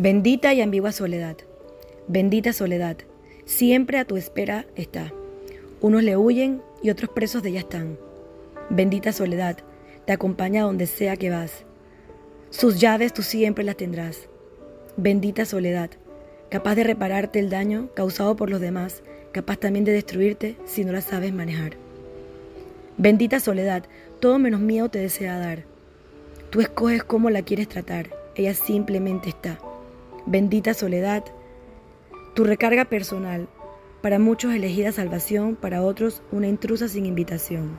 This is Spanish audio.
Bendita y ambigua soledad. Bendita soledad. Siempre a tu espera está. Unos le huyen y otros presos de ella están. Bendita soledad. Te acompaña donde sea que vas. Sus llaves tú siempre las tendrás. Bendita soledad. Capaz de repararte el daño causado por los demás. Capaz también de destruirte si no la sabes manejar. Bendita soledad. Todo menos miedo te desea dar. Tú escoges cómo la quieres tratar. Ella simplemente está. Bendita soledad, tu recarga personal, para muchos elegida salvación, para otros una intrusa sin invitación.